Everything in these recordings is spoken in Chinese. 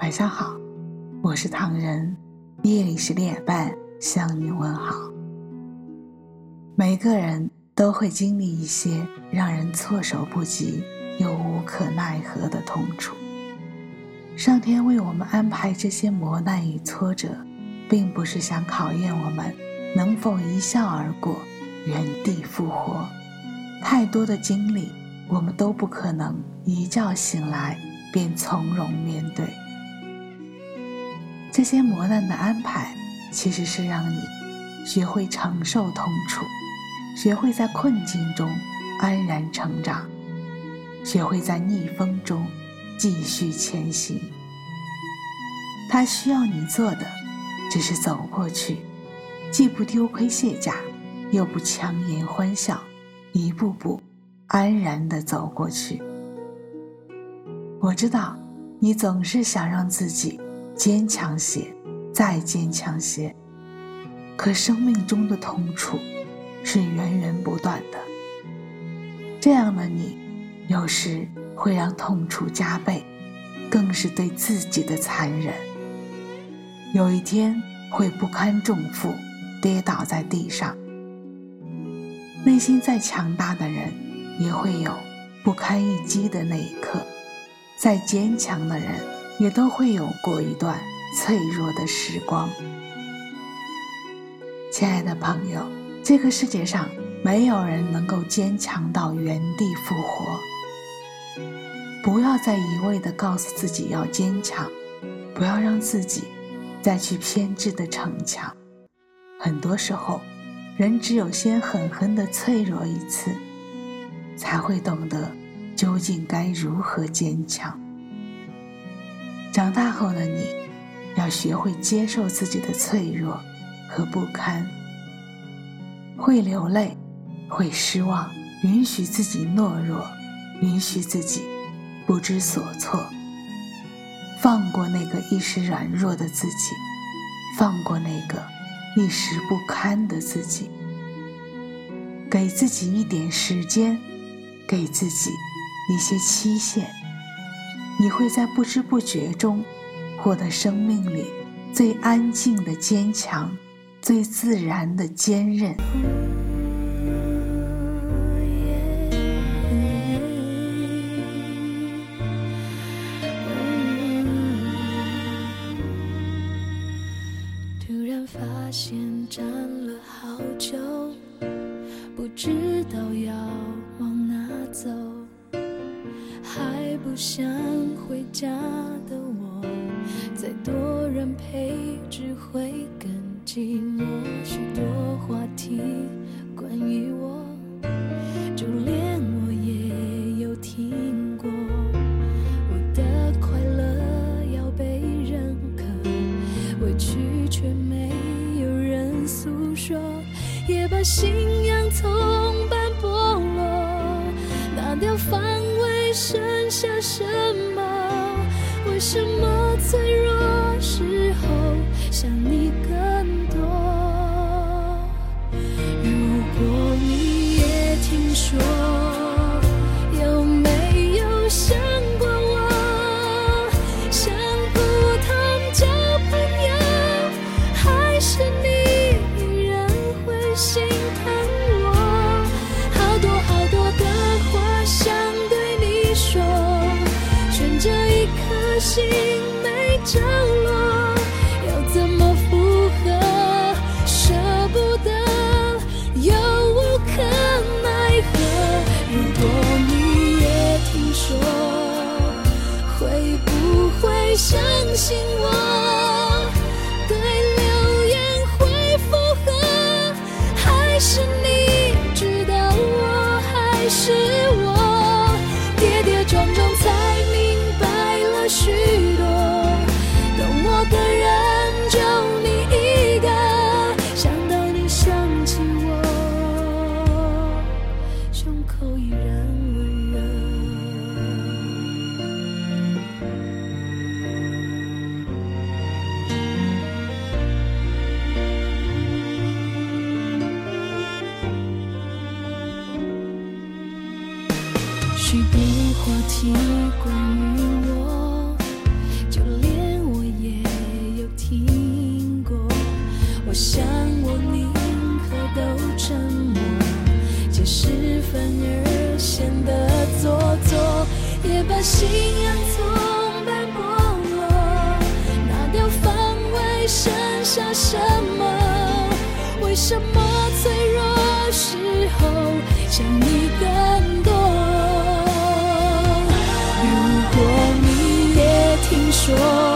晚上好，我是唐人，夜里十点半向你问好。每个人都会经历一些让人措手不及又无可奈何的痛楚。上天为我们安排这些磨难与挫折，并不是想考验我们能否一笑而过，原地复活。太多的经历，我们都不可能一觉醒来便从容面对。这些磨难的安排，其实是让你学会承受痛楚，学会在困境中安然成长，学会在逆风中继续前行。他需要你做的，只是走过去，既不丢盔卸甲，又不强颜欢笑。一步步安然地走过去。我知道，你总是想让自己坚强些，再坚强些。可生命中的痛楚是源源不断的，这样的你，有时会让痛楚加倍，更是对自己的残忍。有一天会不堪重负，跌倒在地上。内心再强大的人，也会有不堪一击的那一刻；再坚强的人，也都会有过一段脆弱的时光。亲爱的朋友，这个世界上没有人能够坚强到原地复活。不要再一味的告诉自己要坚强，不要让自己再去偏执的逞强。很多时候。人只有先狠狠的脆弱一次，才会懂得究竟该如何坚强。长大后的你，要学会接受自己的脆弱和不堪，会流泪，会失望，允许自己懦弱，允许自己不知所措，放过那个一时软弱的自己，放过那个。一时不堪的自己，给自己一点时间，给自己一些期限，你会在不知不觉中获得生命里最安静的坚强，最自然的坚韧。突然发现站了好久，不知道要往哪走，还不想寂寞。许多话题关于我，就连我也有听过。我的快乐要被认可，委屈却没有人。诉说，也把信仰从半剥落。拿掉防卫，剩下什么？为什么脆弱时候想你相信我？不提关于我就连我也有听过我想我宁可都沉默解释反而显得做作夜把心洋葱般剥落拿掉防卫剩下什么？为什么脆弱时候想你更说，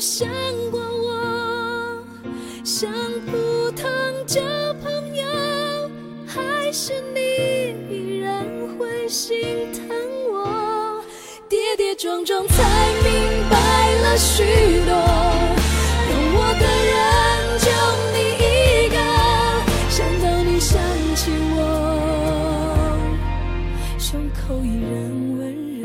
想过我？像普通交朋友，还是你依然会心疼我？跌跌撞撞才明白了许多，懂我的人就你一个，想到你想起我，胸口依然温热。